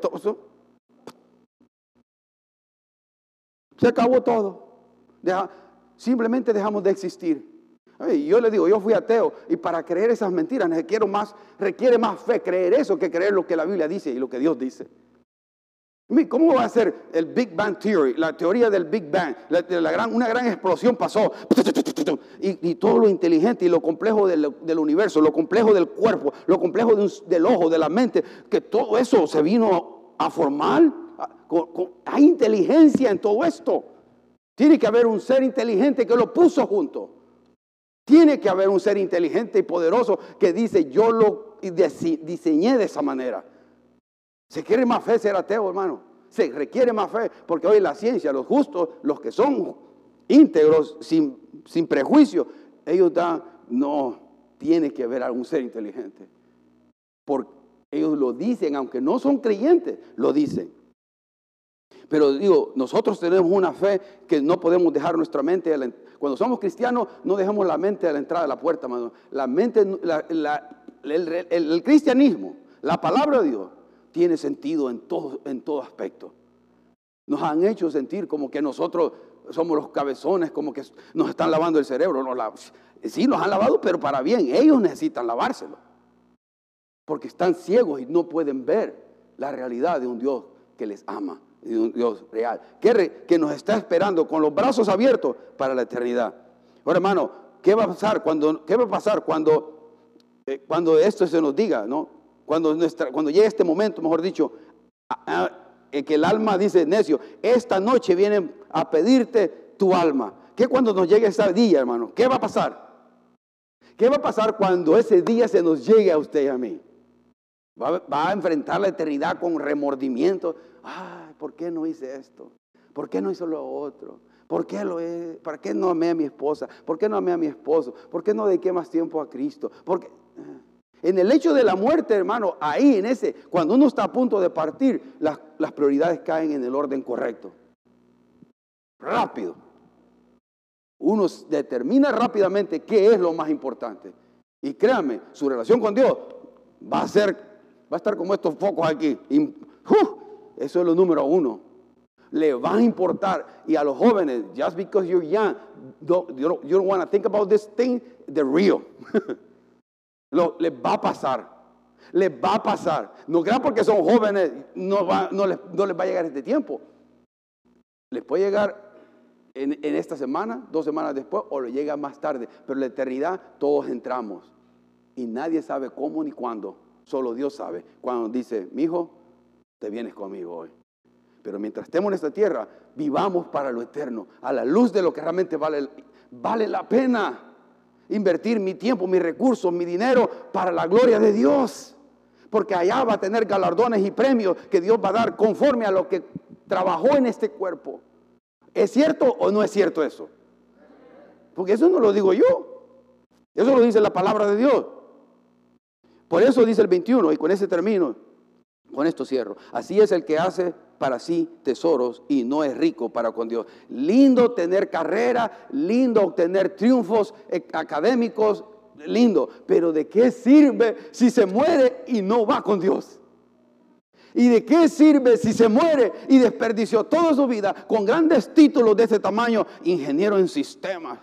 se acabó todo. simplemente dejamos de existir yo le digo, yo fui ateo y para creer esas mentiras requiere más, requiere más fe creer eso que creer lo que la Biblia dice y lo que Dios dice. ¿Cómo va a ser el Big Bang Theory, la teoría del Big Bang? una gran explosión pasó y, todo lo inteligente y lo complejo del, universo, lo complejo del cuerpo, lo complejo del ojo, de la mente, que todo eso se vino a formar. hay inteligencia en todo esto. Tiene que haber un ser inteligente que lo puso junto. Tiene que haber un ser inteligente y poderoso que dice, yo lo diseñé de esa manera. Se quiere más fe ser ateo, hermano. Se requiere más fe, porque hoy la ciencia, los justos, los que son íntegros, sin, sin prejuicio, ellos dan, no, tiene que haber algún ser inteligente. Porque ellos lo dicen, aunque no son creyentes, lo dicen. Pero digo, nosotros tenemos una fe que no podemos dejar nuestra mente cuando somos cristianos, no dejamos la mente a la entrada de la puerta, La mente, el, cristianismo, la palabra de Dios, tiene sentido en todo, en todo aspecto. Nos han hecho sentir como que nosotros somos los cabezones, como que nos están lavando el cerebro. sí, nos han lavado, pero para bien. Ellos necesitan lavárselo. Porque están ciegos y no pueden ver la realidad de un Dios que les ama de un Dios real, que, que nos está esperando con los brazos abiertos para la eternidad. Ahora, hermano, ¿qué va a pasar cuando, qué va a pasar cuando, eh, cuando esto se nos diga, ¿no? Cuando, nuestra, cuando llegue este momento, mejor dicho, eh, que el alma dice, necio, esta noche vienen a pedirte tu alma. ¿Qué cuando nos llegue ese día, hermano? ¿Qué va a pasar? ¿Qué va a pasar cuando ese día se nos llegue a usted y a mí? Va, va a enfrentar la eternidad con remordimiento. Ah, ¿por qué no hice esto? ¿Por qué no hizo lo otro? ¿Por qué, lo he, ¿Por qué no amé a mi esposa? ¿Por qué no amé a mi esposo? ¿Por qué no dediqué más tiempo a Cristo? Porque eh, en el hecho de la muerte, hermano, ahí en ese, cuando uno está a punto de partir, las, prioridades caen en el orden correcto. Rápido. Uno determina rápidamente qué es lo más importante. Y créanme, su relación con Dios va a ser, va a estar como estos focos aquí. Eso es lo número uno. Le va a importar. Y a los jóvenes, just because you're young, you don't, want to think about this thing, the real. [LAUGHS] lo, les va a pasar. Les va a pasar. No crean porque son jóvenes, no, va, no, les, no les va a llegar este tiempo. Les puede llegar en, en, esta semana, dos semanas después, o le llega más tarde. Pero la eternidad todos entramos. Y nadie sabe cómo ni cuándo. Solo Dios sabe. Cuando dice, mi hijo, te vienes conmigo hoy. Pero mientras estemos en esta tierra, vivamos para lo eterno, a la luz de lo que realmente vale, vale la pena invertir mi tiempo, mis recursos, mi dinero para la gloria de Dios. Porque allá va a tener galardones y premios que Dios va a dar conforme a lo que trabajó en este cuerpo. ¿Es cierto o no es cierto eso? Porque eso no lo digo yo. Eso lo dice la palabra de Dios. Por eso dice el 21, y con ese término, con esto cierro. Así es el que hace para sí tesoros y no es rico para con Dios. Lindo tener carrera, lindo obtener triunfos eh, académicos, lindo, pero ¿de qué sirve si se muere y no va con Dios? ¿Y de qué sirve si se muere y desperdició toda su vida con grandes títulos de ese tamaño? Ingeniero en sistemas,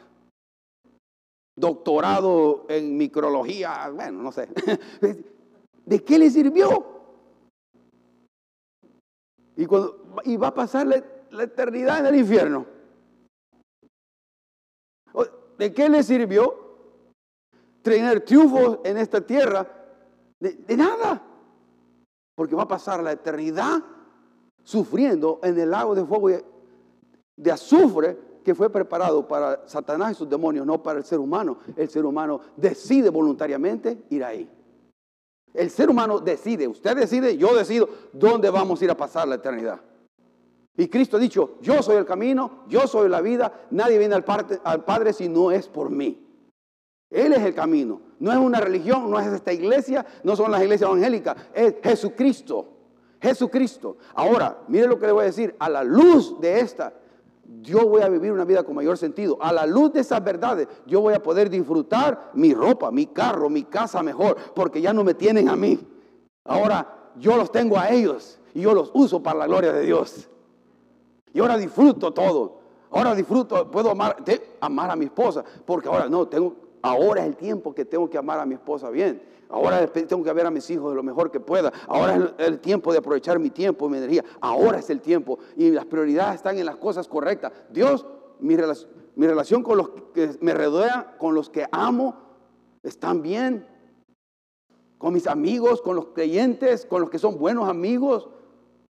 doctorado en micrología, bueno, no sé. [LAUGHS] ¿De qué le sirvió? Y, va a pasar la, eternidad en el infierno. ¿De qué le sirvió tener triunfos en esta tierra? De, de, nada. Porque va a pasar la eternidad sufriendo en el lago de fuego de azufre que fue preparado para Satanás y sus demonios, no para el ser humano. El ser humano decide voluntariamente ir ahí. El ser humano decide, usted decide, yo decido dónde vamos a ir a pasar la eternidad. Y Cristo ha dicho, yo soy el camino, yo soy la vida, nadie viene al, Padre si no es por mí. Él es el camino, no es una religión, no es esta iglesia, no son las iglesias evangélicas, es Jesucristo. Jesucristo. Ahora, mire lo que le voy a decir, a la luz de esta, yo voy a vivir una vida con mayor sentido. A la luz de esas verdades, yo voy a poder disfrutar mi ropa, mi carro, mi casa mejor, porque ya no me tienen a mí. Ahora yo los tengo a ellos y yo los uso para la gloria de Dios. Y ahora disfruto todo. Ahora disfruto, puedo amar, a mi esposa, porque ahora no, tengo, ahora es el tiempo que tengo que amar a mi esposa bien. Ahora tengo que ver a mis hijos lo mejor que pueda. Ahora es el, tiempo de aprovechar mi tiempo, mi energía. Ahora es el tiempo. Y las prioridades están en las cosas correctas. Dios, mi, relación con los que me rodean, con los que amo, están bien. Con mis amigos, con los creyentes, con los que son buenos amigos.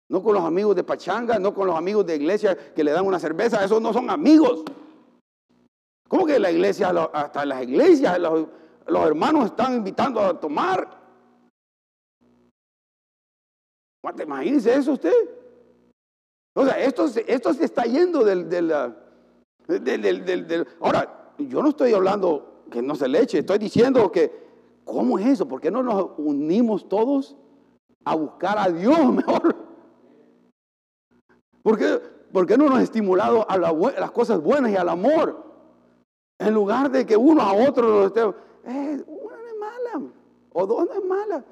No con los amigos de pachanga, no con los amigos de iglesia que le dan una cerveza. Esos no son amigos. ¿Cómo que la iglesia, hasta las iglesias, los hermanos están invitando a tomar. Imagínese eso usted. O sea, esto, esto se está yendo del, del, del, Ahora, yo no estoy hablando que no se le eche, estoy diciendo que, ¿cómo es eso? ¿Por qué no nos unimos todos a buscar a Dios [LAUGHS] mejor? ¿Por qué, por qué no nos ha estimulado a, las cosas buenas y al amor? En lugar de que uno a otro nos esté eh, una no es mala, o dos no es mala.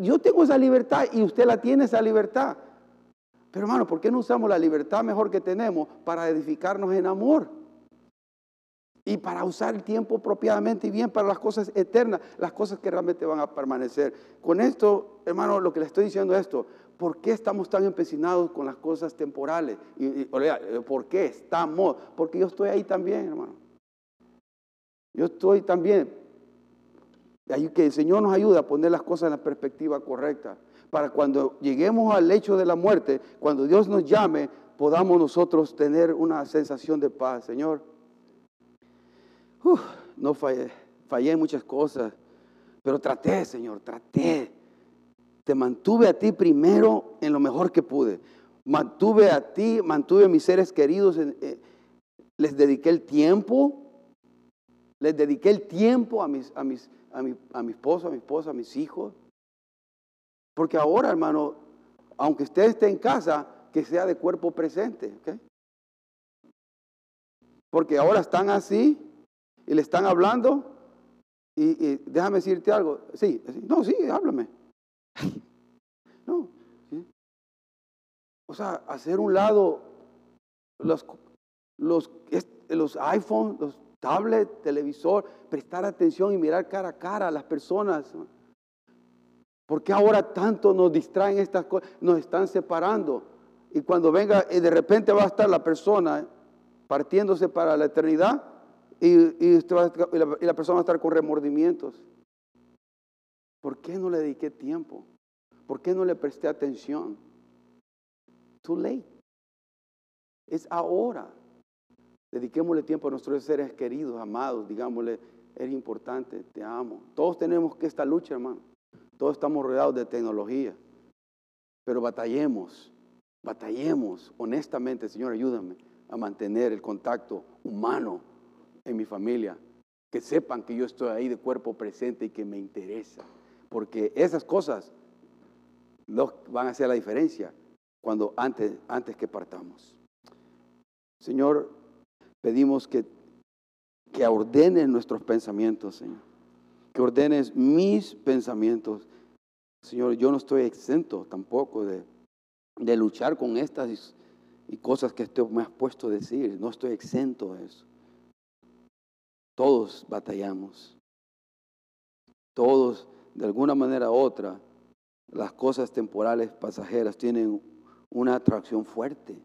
Yo tengo esa libertad y usted la tiene esa libertad. Pero hermano, ¿por qué no usamos la libertad mejor que tenemos para edificarnos en amor? Y para usar el tiempo apropiadamente y bien para las cosas eternas, las cosas que realmente van a permanecer. Con esto, hermano, lo que le estoy diciendo es esto. ¿Por qué estamos tan empecinados con las cosas temporales? Y, ¿Por qué estamos? Porque yo estoy ahí también, hermano. Yo estoy también. Que el Señor nos ayude a poner las cosas en la perspectiva correcta. Para cuando lleguemos al hecho de la muerte, cuando Dios nos llame, podamos nosotros tener una sensación de paz. Señor, no fallé, fallé en muchas cosas, pero traté, Señor, traté. Te mantuve a ti primero en lo mejor que pude. Mantuve a ti, mantuve a mis seres queridos, eh, les dediqué el tiempo, les dediqué el tiempo a, mis, a, mi, a mi esposo, a mi esposa, a mis hijos. Porque ahora, hermano, aunque usted esté en casa, que sea de cuerpo presente. Porque ahora están así y le están hablando. Y, déjame decirte algo. Sí, no, sí, háblame. [LAUGHS] No. O sea, hacer un lado los, los, los iPhones, los tablet, televisor, prestar atención y mirar cara a cara a las personas. ¿Por qué ahora tanto nos distraen estas cosas? Nos están separando. Y cuando venga, y de repente va a estar la persona partiéndose para la eternidad y, y, la, y la persona va a estar con remordimientos. ¿Por qué no le dediqué tiempo? ¿Por qué no le presté atención? Too late. Es ahora. Dediquémosle tiempo a nuestros seres queridos, amados, digámosle, es importante, te amo. Todos tenemos que esta lucha, hermano. Todos estamos rodeados de tecnología. Pero batallemos, batallemos honestamente, Señor, ayúdame a mantener el contacto humano en mi familia. Que sepan que yo estoy ahí de cuerpo presente y que me interesa. porque esas cosas van a hacer la diferencia cuando antes, antes que partamos. Señor, pedimos que, que ordenes nuestros pensamientos, Señor. Que ordenes mis pensamientos. Señor, yo no estoy exento tampoco de, de luchar con estas y cosas que tú me has puesto a decir. No estoy exento de eso. Todos batallamos. Todos, de alguna manera u otra, las cosas temporales, pasajeras, tienen una atracción fuerte.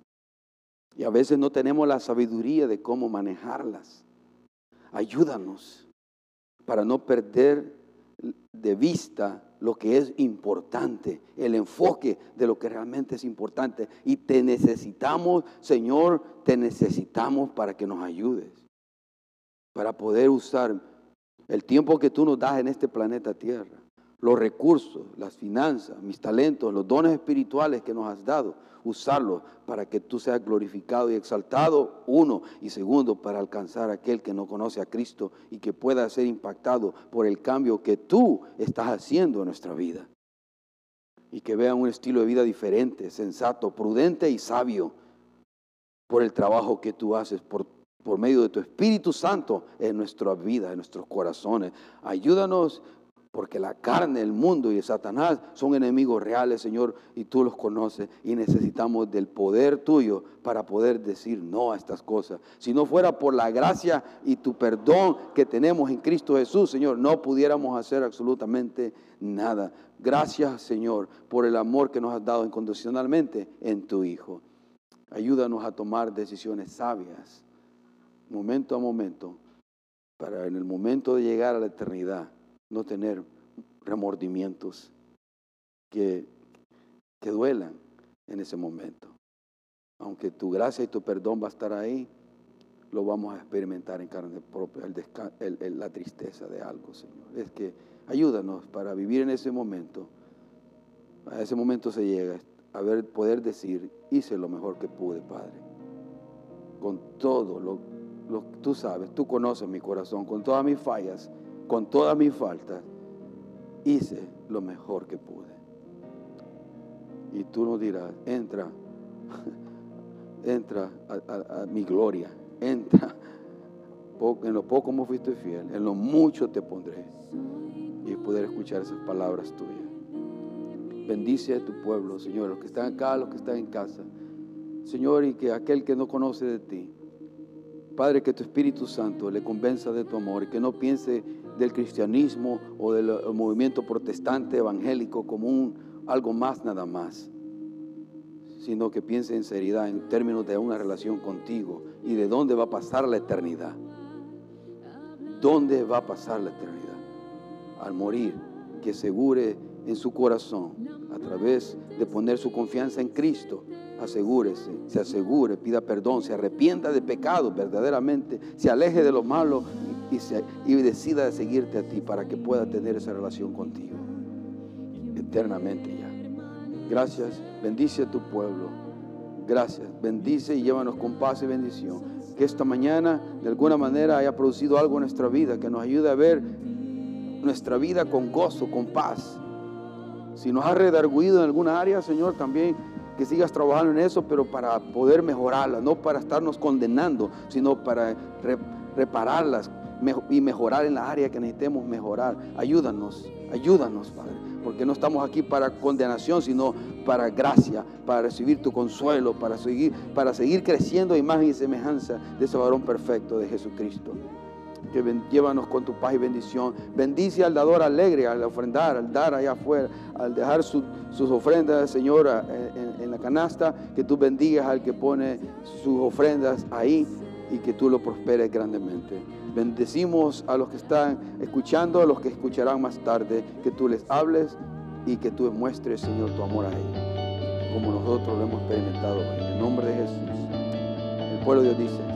Y a veces no tenemos la sabiduría de cómo manejarlas. Ayúdanos para no perder de vista lo que es importante, el enfoque de lo que realmente es importante. Y te necesitamos, Señor, te necesitamos para que nos ayudes, para poder usar el tiempo que tú nos das en este planeta Tierra, los recursos, las finanzas, mis talentos, los dones espirituales que nos has dado, usarlos para que tú seas glorificado y exaltado, uno, y segundo, para alcanzar a aquel que no conoce a Cristo y que pueda ser impactado por el cambio que tú estás haciendo en nuestra vida. Y que vean un estilo de vida diferente, sensato, prudente y sabio por el trabajo que tú haces, por, por medio de tu Espíritu Santo en nuestra vida, en nuestros corazones. Ayúdanos porque la carne, el mundo y Satanás son enemigos reales, Señor, y tú los conoces. Y necesitamos del poder tuyo para poder decir no a estas cosas. Si no fuera por la gracia y tu perdón que tenemos en Cristo Jesús, Señor, no pudiéramos hacer absolutamente nada. Gracias, Señor, por el amor que nos has dado incondicionalmente en tu Hijo. Ayúdanos a tomar decisiones sabias, momento a momento, para en el momento de llegar a la eternidad no tener remordimientos que, que duelan en ese momento. Aunque tu gracia y tu perdón va a estar ahí, lo vamos a experimentar en carne propia, la tristeza de algo, Señor. Es que ayúdanos para vivir en ese momento. A ese momento se llega a ver, poder decir, hice lo mejor que pude, Padre. Con todo lo, lo tú sabes, tú conoces mi corazón, con todas mis fallas con todas mis faltas, hice lo mejor que pude. Y tú nos dirás, entra, [LAUGHS] entra a, mi gloria, entra. En lo poco me fuiste fiel, en lo mucho te pondré. Y poder escuchar esas palabras tuyas. Bendice a tu pueblo, Señor, los que están acá, los que están en casa. Señor, y que aquel que no conoce de ti, Padre, que tu Espíritu Santo le convenza de tu amor y que no piense del cristianismo o del eh, movimiento protestante evangélico como un, algo más nada más, sino que piense en seriedad en términos de una relación contigo y de dónde va a pasar la eternidad. ¿Dónde va a pasar la eternidad? Al morir, que asegure en su corazón, a través de poner su confianza en Cristo, asegúrese, se asegure, pida perdón, se arrepienta de pecado verdaderamente, se aleje de lo malo y, decida de seguirte a ti para que pueda tener esa relación contigo eternamente ya. Gracias, bendice a tu pueblo. Gracias, bendice y llévanos con paz y bendición. Que esta mañana de alguna manera haya producido algo en nuestra vida, que nos ayude a ver nuestra vida con gozo, con paz. Si nos ha redarguido en alguna área, Señor, también que sigas trabajando en eso, pero para poder mejorarla, no para estarnos condenando, sino para repararlas, y mejorar en la área que necesitemos mejorar. Ayúdanos, ayúdanos, Padre, porque no estamos aquí para condenación, sino para gracia, para recibir tu consuelo, para seguir, para seguir creciendo a imagen y semejanza de ese varón perfecto de Jesucristo. Que llévanos con tu paz y bendición. Bendice al dador alegre, al ofrendar, al dar allá afuera, al dejar sus ofrendas, Señor, en, en la canasta. Que tú bendigas al que pone sus ofrendas ahí y que tú lo prosperes grandemente. Bendecimos a los que están escuchando, a los que escucharán más tarde, que tú les hables y que tú muestres, Señor, tu amor a ellos, como nosotros lo hemos experimentado En el nombre de Jesús. El pueblo de Dios dice,